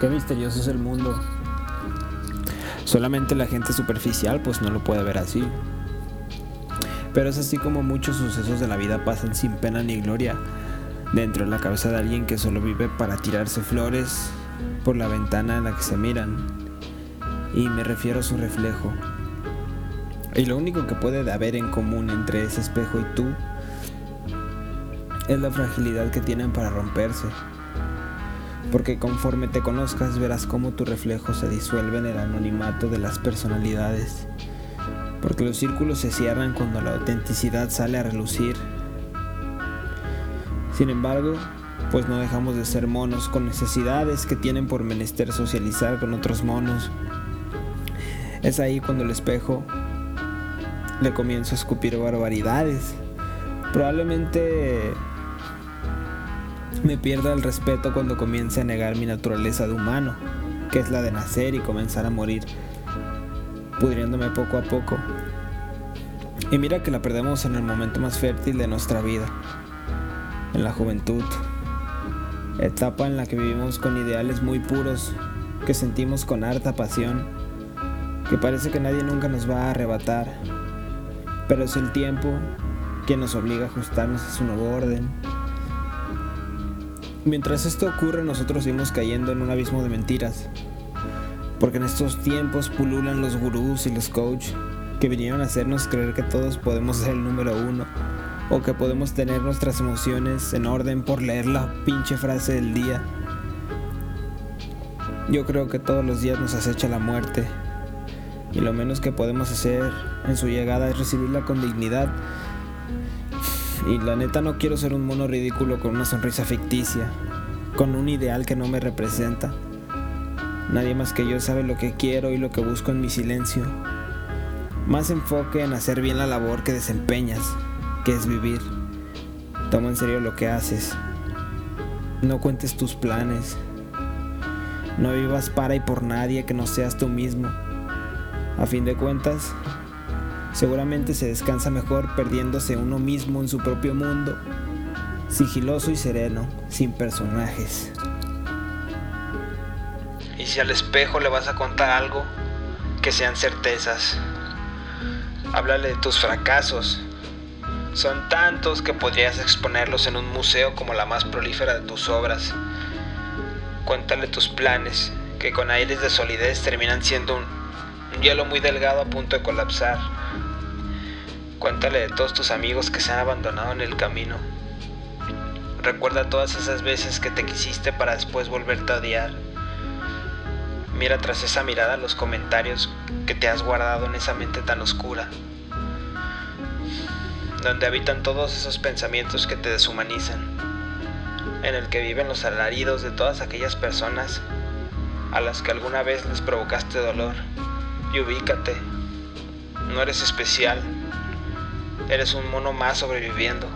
Qué misterioso es el mundo. Solamente la gente superficial pues no lo puede ver así. Pero es así como muchos sucesos de la vida pasan sin pena ni gloria dentro de la cabeza de alguien que solo vive para tirarse flores por la ventana en la que se miran. Y me refiero a su reflejo. Y lo único que puede haber en común entre ese espejo y tú es la fragilidad que tienen para romperse. Porque conforme te conozcas verás cómo tu reflejo se disuelve en el anonimato de las personalidades. Porque los círculos se cierran cuando la autenticidad sale a relucir. Sin embargo, pues no dejamos de ser monos con necesidades que tienen por menester socializar con otros monos. Es ahí cuando el espejo le comienzo a escupir barbaridades. Probablemente me pierda el respeto cuando comience a negar mi naturaleza de humano, que es la de nacer y comenzar a morir, pudriéndome poco a poco. Y mira que la perdemos en el momento más fértil de nuestra vida, en la juventud, etapa en la que vivimos con ideales muy puros, que sentimos con harta pasión, que parece que nadie nunca nos va a arrebatar, pero es el tiempo quien nos obliga a ajustarnos a su nuevo orden Mientras esto ocurre, nosotros seguimos cayendo en un abismo de mentiras. Porque en estos tiempos pululan los gurús y los coach que vinieron a hacernos creer que todos podemos ser el número uno o que podemos tener nuestras emociones en orden por leer la pinche frase del día. Yo creo que todos los días nos acecha la muerte y lo menos que podemos hacer en su llegada es recibirla con dignidad y la neta no quiero ser un mono ridículo con una sonrisa ficticia, con un ideal que no me representa. Nadie más que yo sabe lo que quiero y lo que busco en mi silencio. Más enfoque en hacer bien la labor que desempeñas, que es vivir. Toma en serio lo que haces. No cuentes tus planes. No vivas para y por nadie que no seas tú mismo. A fin de cuentas, Seguramente se descansa mejor perdiéndose uno mismo en su propio mundo, sigiloso y sereno, sin personajes. Y si al espejo le vas a contar algo, que sean certezas. Háblale de tus fracasos. Son tantos que podrías exponerlos en un museo como la más prolífera de tus obras. Cuéntale tus planes, que con aires de solidez terminan siendo un, un hielo muy delgado a punto de colapsar Cuéntale de todos tus amigos que se han abandonado en el camino. Recuerda todas esas veces que te quisiste para después volverte a odiar. Mira tras esa mirada los comentarios que te has guardado en esa mente tan oscura, donde habitan todos esos pensamientos que te deshumanizan, en el que viven los alaridos de todas aquellas personas a las que alguna vez les provocaste dolor. Y ubícate, no eres especial, Eres un mono más sobreviviendo.